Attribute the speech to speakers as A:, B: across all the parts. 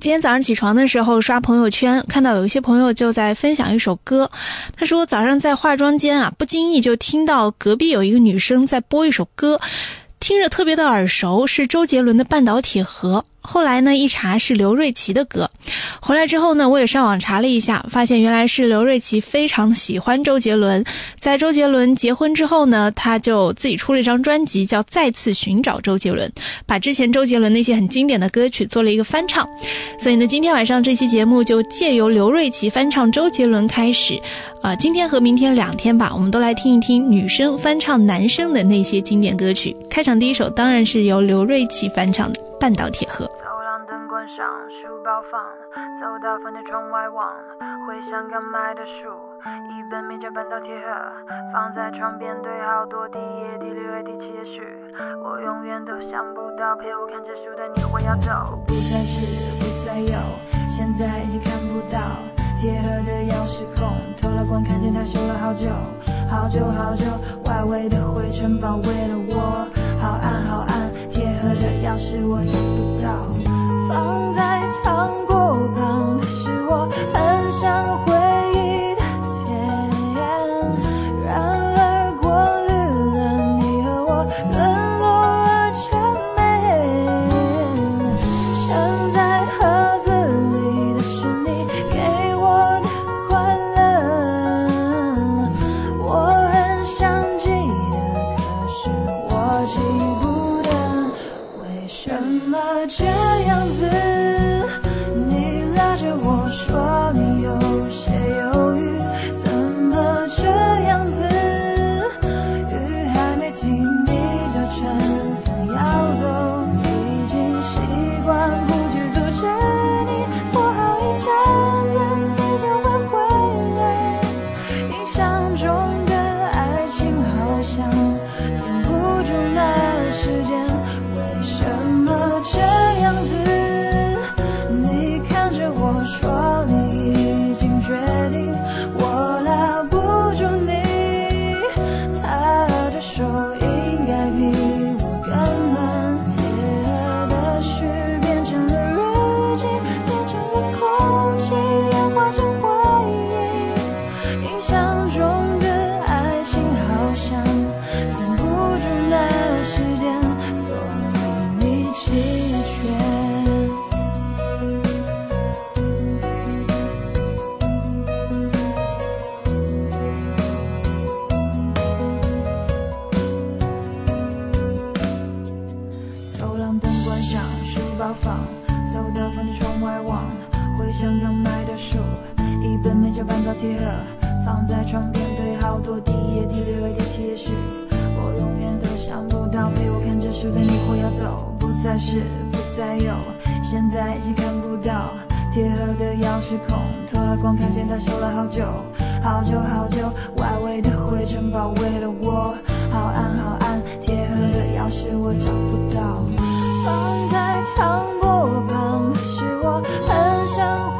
A: 今天早上起床的时候刷朋友圈，看到有一些朋友就在分享一首歌。他说早上在化妆间啊，不经意就听到隔壁有一个女生在播一首歌，听着特别的耳熟，是周杰伦的《半岛铁盒》。后来呢，一查是刘瑞琦的歌。回来之后呢，我也上网查了一下，发现原来是刘瑞琦非常喜欢周杰伦。在周杰伦结婚之后呢，他就自己出了一张专辑，叫《再次寻找周杰伦》，把之前周杰伦那些很经典的歌曲做了一个翻唱。所以呢，今天晚上这期节目就借由刘瑞琦翻唱周杰伦开始。啊，今天和明天两天吧，我们都来听一听女生翻唱男生的那些经典歌曲。开场第一首当然是由刘瑞琦翻唱的《半岛铁盒》。
B: 上书包放，走到房间窗外望，回想刚买的书，一本名叫《半岛铁盒》，放在床边堆好多第一页、第六页、第七页序，我永远都想不到陪我看这书的你会要走，
C: 不再是，不再有，现在已经看不到铁盒的钥匙孔，偷了光看见它修了好久，好久好久，外围的灰尘包围了我，好暗好暗，铁盒的钥匙我找不到。放在糖果旁的是我，很想回再是不再有，现在已经看不到铁盒的钥匙孔，透了光看见它收了好久，好久好久，外围的灰尘
D: 包围了我，好暗好暗，铁盒的钥匙我找不到，放在糖果旁的是我，很想。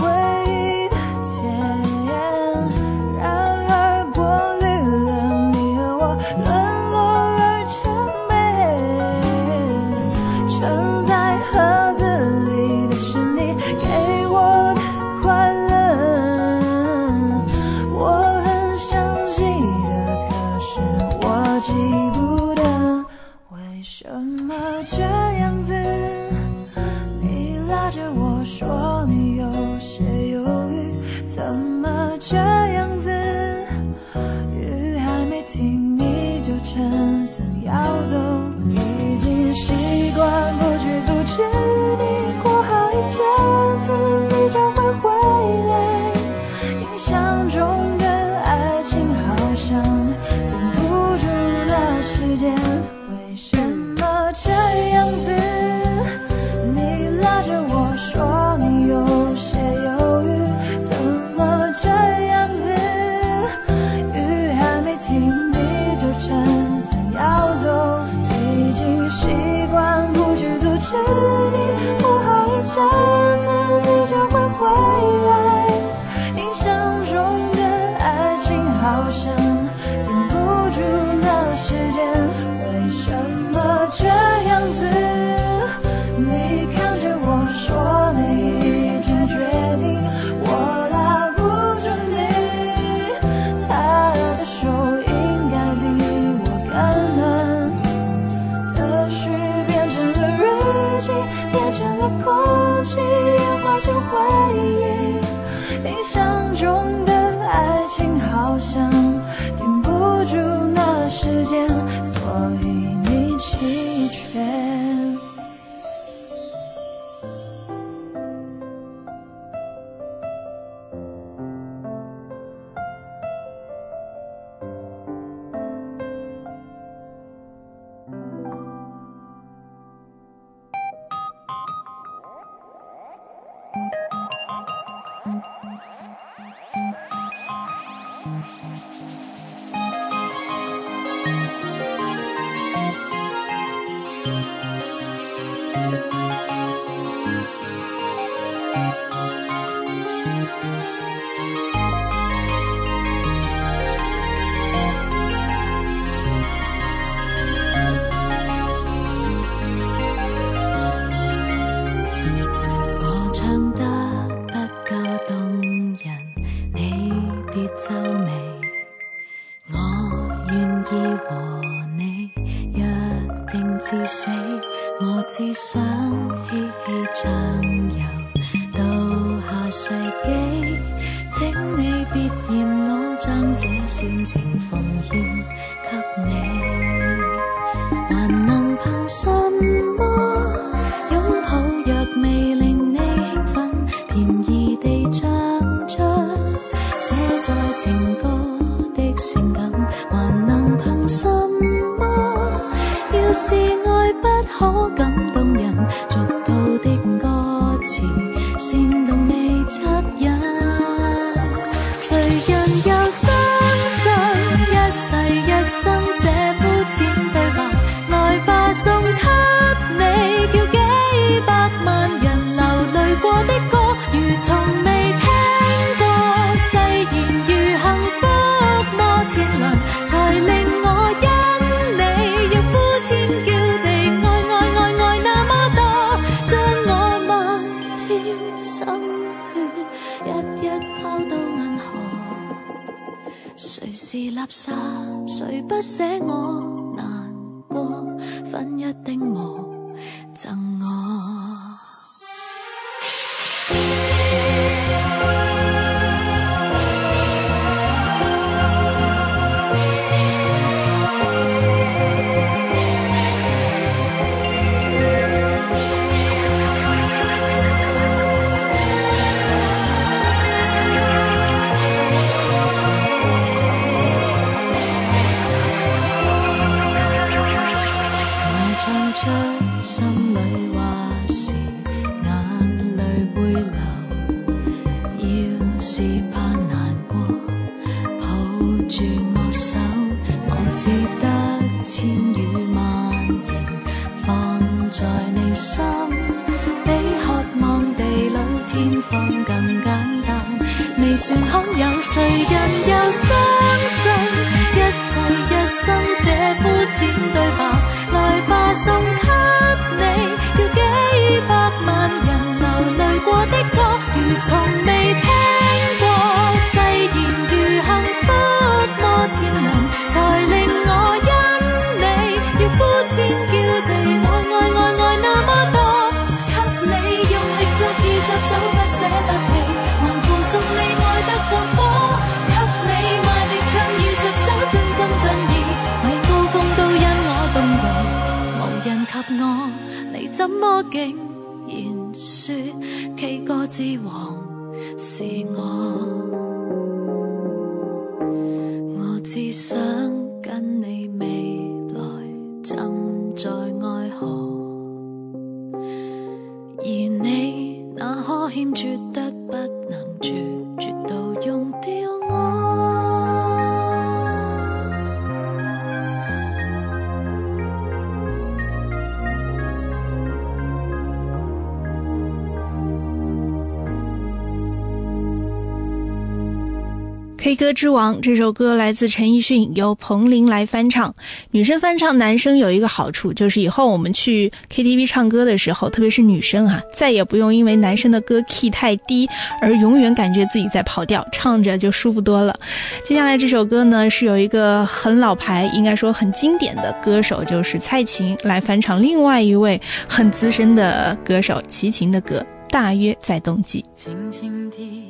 D: 在情歌的性感，还能凭什么？要是爱不可感动人，不舍我。之王》
A: 这首歌来自陈奕迅，由彭羚来翻唱。女生翻唱男生有一个好处，就是以后我们去 KTV 唱歌的时候，特别是女生啊，再也不用因为男生的歌 key 太低而永远感觉自己在跑调，唱着就舒服多了。接下来这首歌呢，是有一个很老牌，应该说很经典的歌手，就是蔡琴来翻唱另外一位很资深的歌手齐秦的歌，大约在冬季。
E: 轻轻地，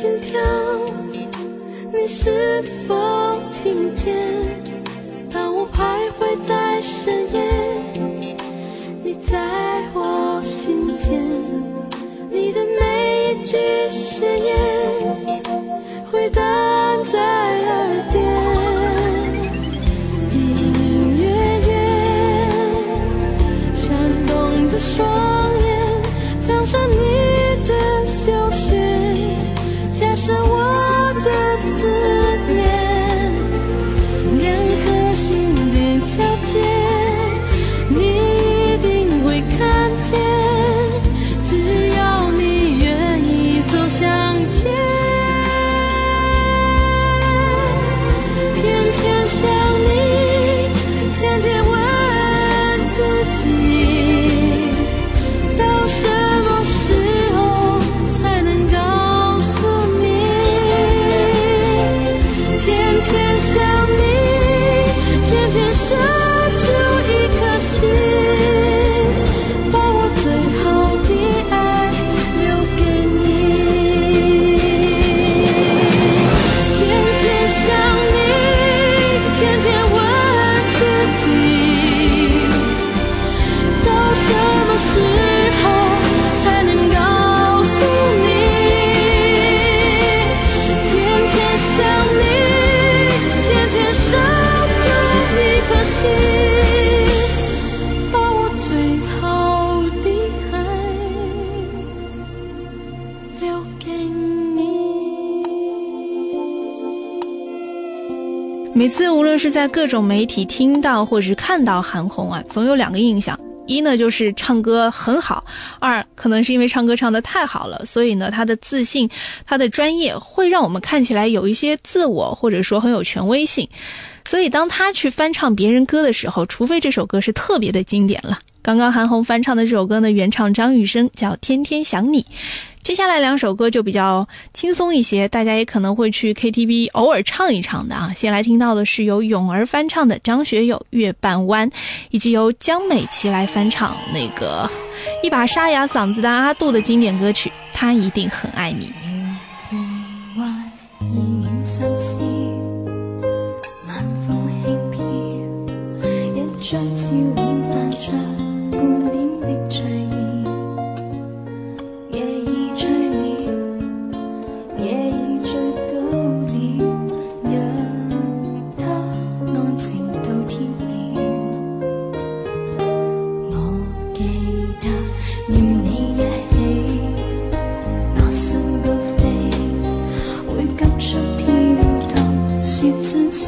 D: 心跳，你是否听见？当我徘徊在深夜，你在我心田，你的每一句誓言。回荡在耳边。每次无论是在各种媒体听到或者是看到韩红啊，总有两个印象：一呢就是唱歌很好；二可能是因为唱歌唱得太好了，所以呢她的自信、她的专业会让我们看起来有一些自我，或者说很有权威性。所以当她去翻唱别人歌的时候，除非这首歌是特别的经典了。刚刚韩红翻唱的这首歌呢，原唱张雨生叫《天天想你》。接下来两首歌就比较轻松一些，大家也可能会去 KTV 偶尔唱一唱的啊，先来听到的是由泳儿翻唱的张学友月半弯，以及由江美琪来翻唱那个一把沙哑嗓子的阿杜的经典歌曲他一定很爱你。
F: 晚风轻飘，一。
D: Since.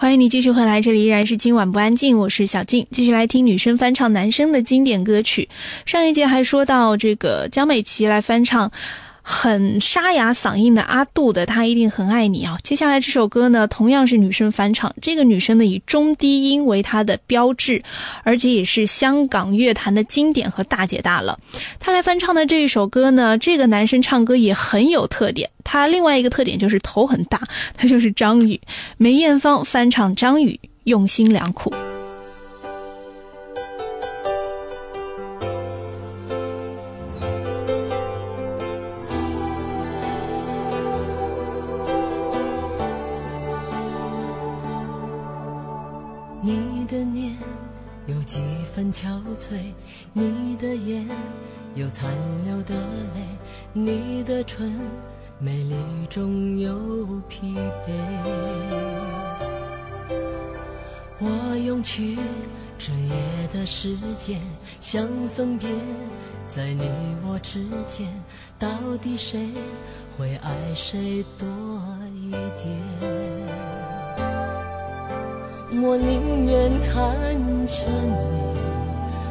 D: 欢迎你继续回来，这里依然是今晚不安静，我是小静，继续来听女生翻唱男生的经典歌曲。上一节还说到这个江美琪来翻唱很沙哑嗓音的阿杜的《他一定很爱你》啊。接下来这首歌呢，同样是女生翻唱，这个女生呢以中低音为她的标志，而且也是香港乐坛的经典和大姐大了。她来翻唱的这一首歌呢，这个男生唱歌也很有特点。他另外一个特点就是头很大，他就是张宇。梅艳芳翻唱张宇，用心良苦。
G: 憔悴，你的眼有残留的泪，你的唇美丽中有疲惫。我用去整夜的时间，想分辨，在你我之间，到底谁会爱谁多一点？我宁愿看着你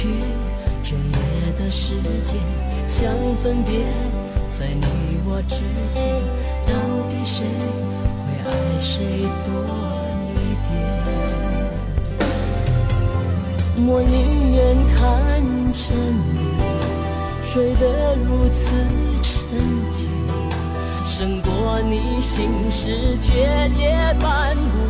G: 去，这夜的时间，想分别，在你我之间，到底谁会爱谁多一点？我宁愿看着你睡得如此沉静，胜过你心事决裂般无。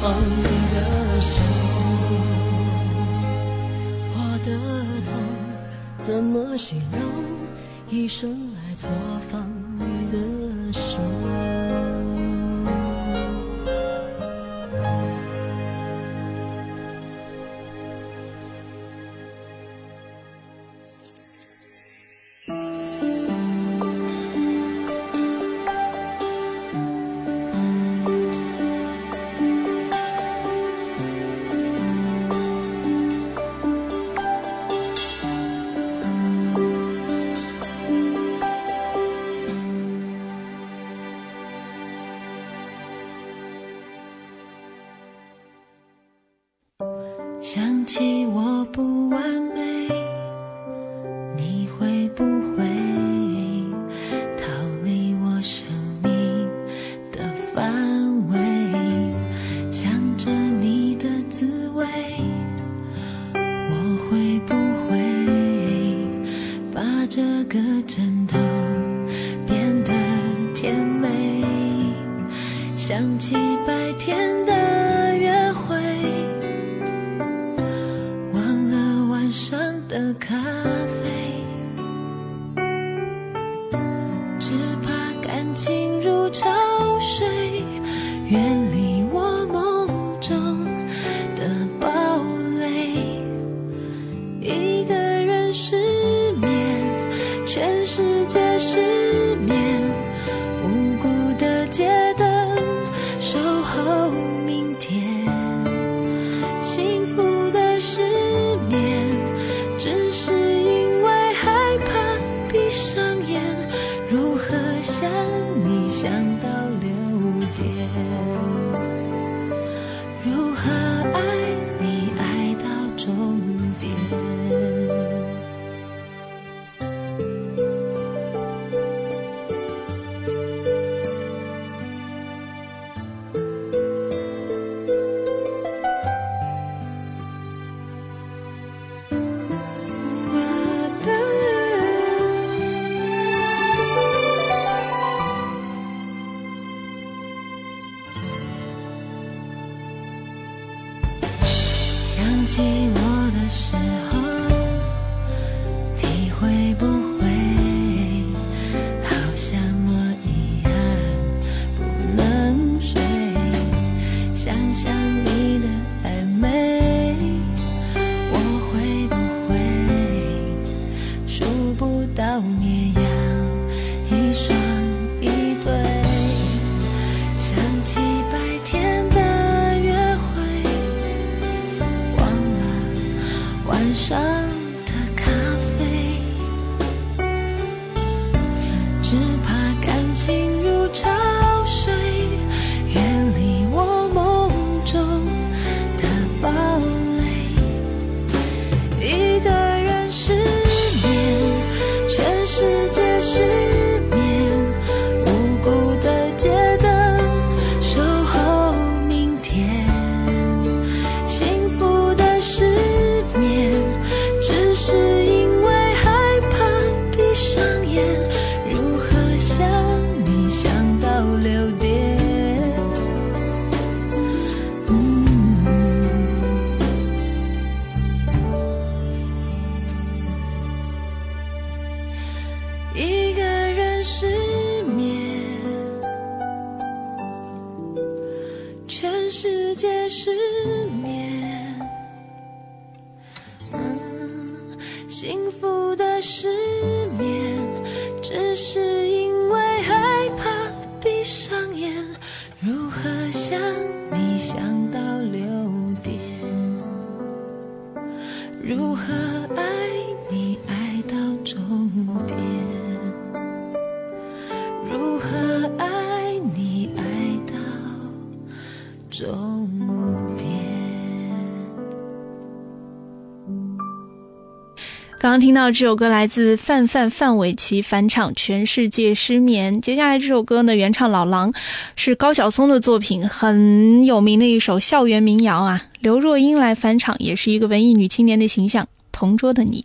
G: 风寂寞的
H: 时候。如何爱
A: 刚听到这首歌来自范范范玮琪返场《全世界失眠》。接下来这首歌呢，原唱老狼是高晓松的作品，很有名的一首校园民谣啊。刘若英来返场，也是一个文艺女青年的形象，《同桌的你》。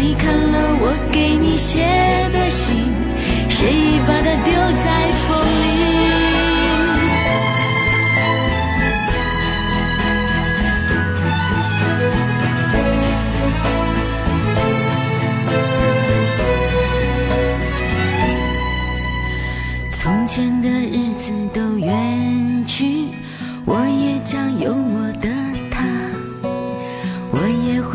I: 谁看了我给你写的信？谁把它丢在风里？从前的日子都远去，我也将有我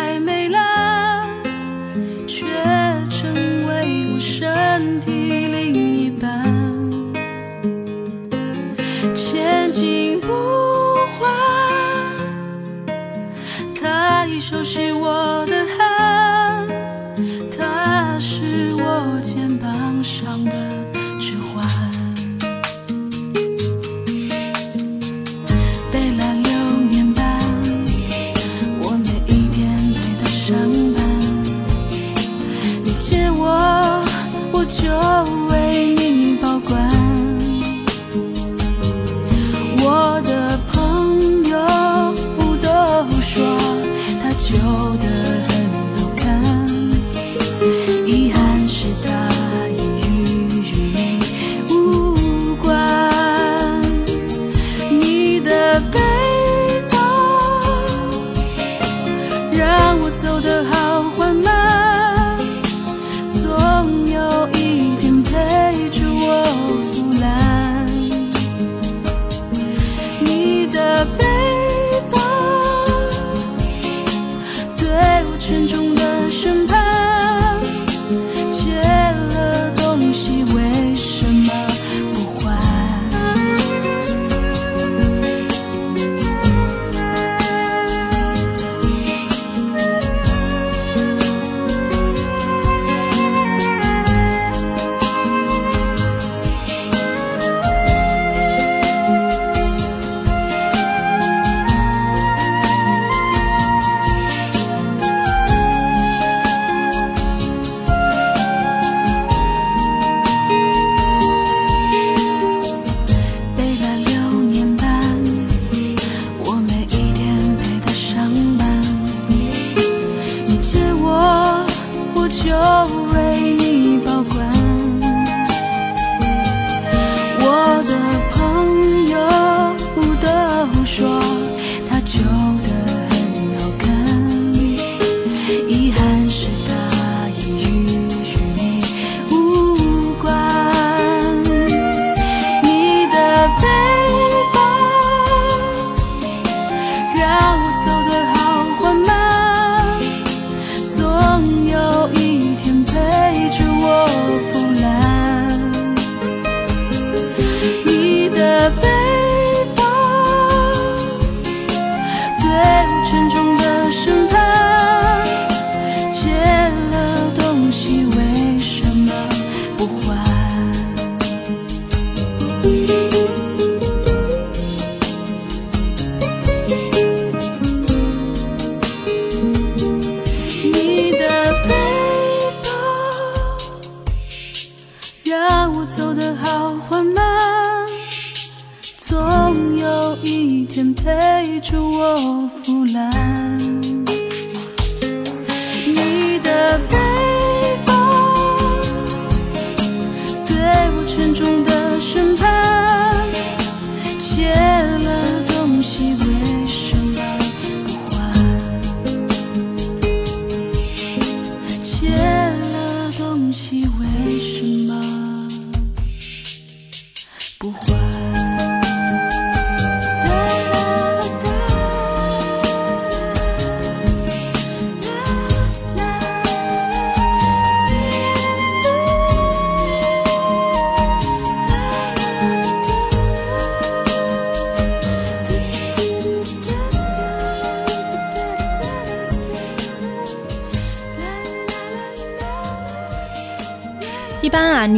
D: 太美了却成为我身体另一半。千金不换太熟悉我的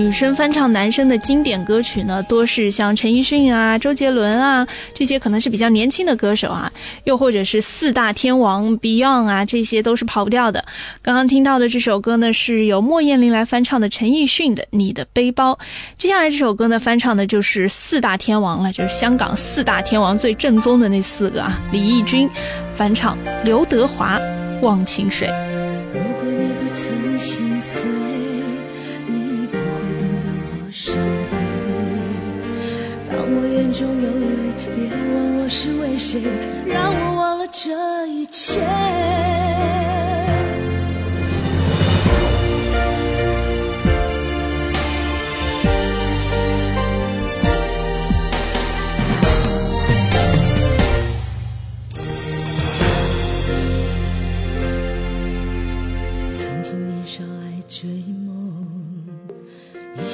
D: 女生翻唱男生的经典歌曲呢，多是像陈奕迅啊、周杰伦啊这些，可能是比较年轻的歌手啊，又或者是四大天王 Beyond 啊，这些都是跑不掉的。刚刚听到的这首歌呢，是由莫艳玲来翻唱的陈奕迅的《你的背包》。接下来这首歌呢，翻唱的就是四大天王了，就是香港四大天王最正宗的那四个啊，李翊君翻唱刘德华《忘情水》。
I: 如果你不曾心碎，伤悲。当我眼中有泪，别问我是为谁，让我忘了这一切。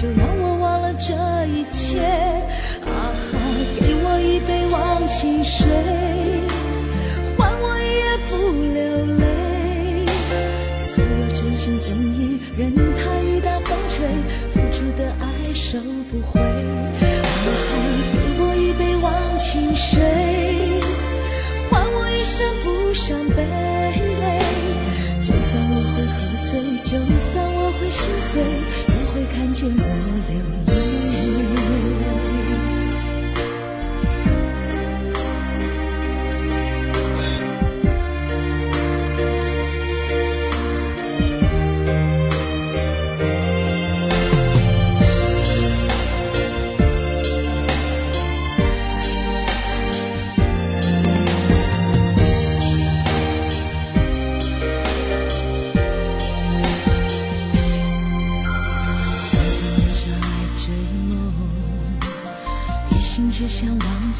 I: 就让我忘了这一切。啊哈，给我一杯忘情水，见我流泪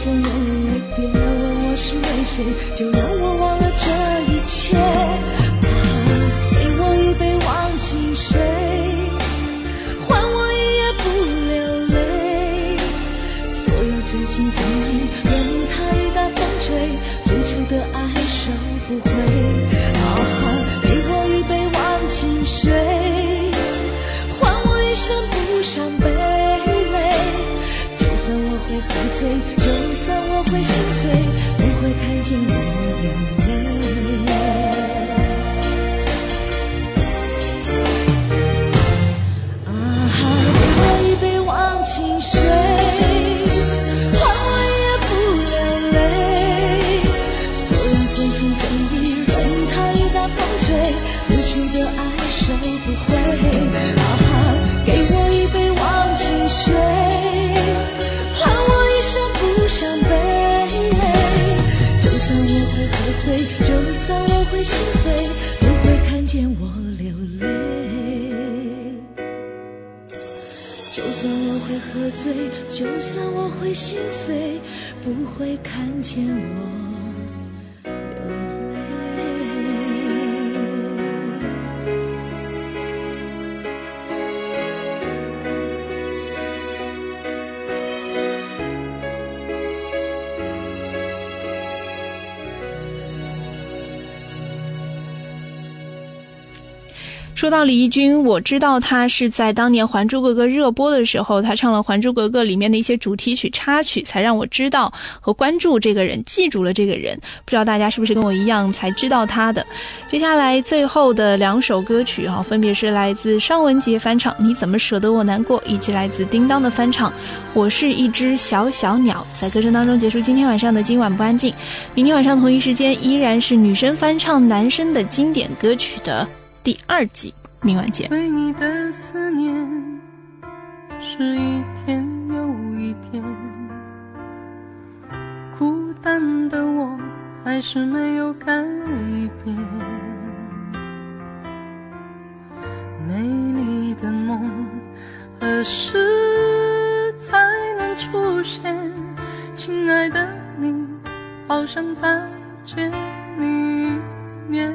I: 中有泪，别问我是为谁，就让我忘了这一切。啊，给我一杯忘情水，换我一夜不流泪。所有真心真，就算我会心碎，不会看见我。
A: 说到李翊君，我知道他是在当年《还珠格格》热播的时候，他唱了《还珠格格》里面的一些主题曲插曲，才让我知道和关注这个人，记住了这个人。不知道大家是不是跟我一样才知道他的？接下来最后的两首歌曲哈，分别是来自尚雯婕翻唱《你怎么舍得我难过》，以及来自叮当的翻唱《我是一只小小鸟》。在歌声当中结束今天晚上的今晚不安静，明天晚上同一时间依然是女生翻唱男生的经典歌曲的。第二集，明晚见。
D: 对你的思念是一天又一天，孤单的我还是没有改变。美丽的梦何时才能出现？亲爱的你，好想再见你一面。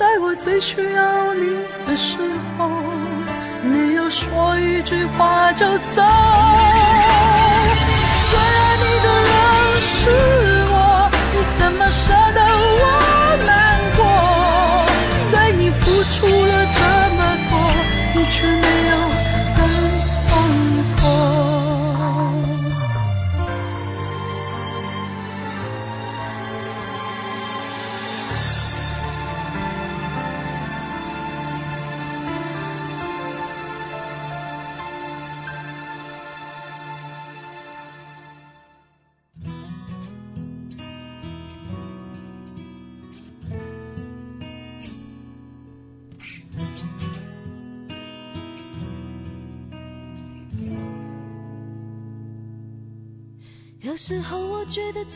D: 在我最需要你的时候，没有说一句话就走。最爱你的人是我，你怎么舍得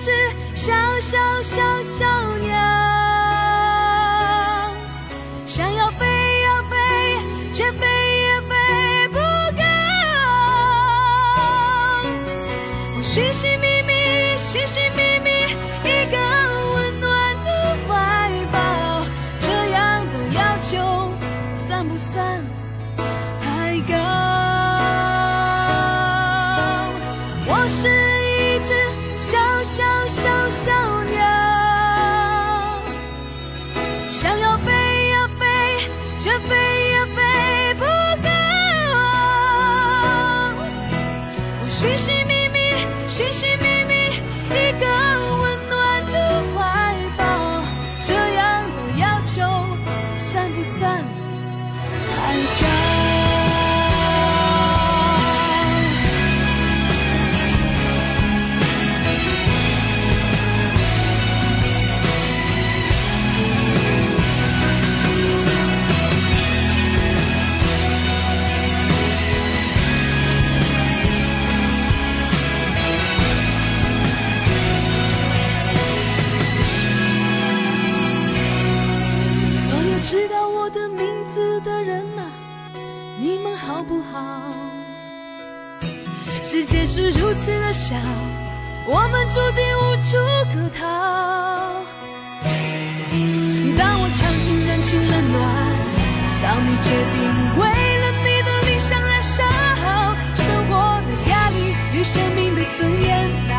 I: 只小小小小鸟。是如此的小我们注定无处可逃。当我尝尽人情冷暖当你决定为了你的理想燃烧生活的压力与生命的尊严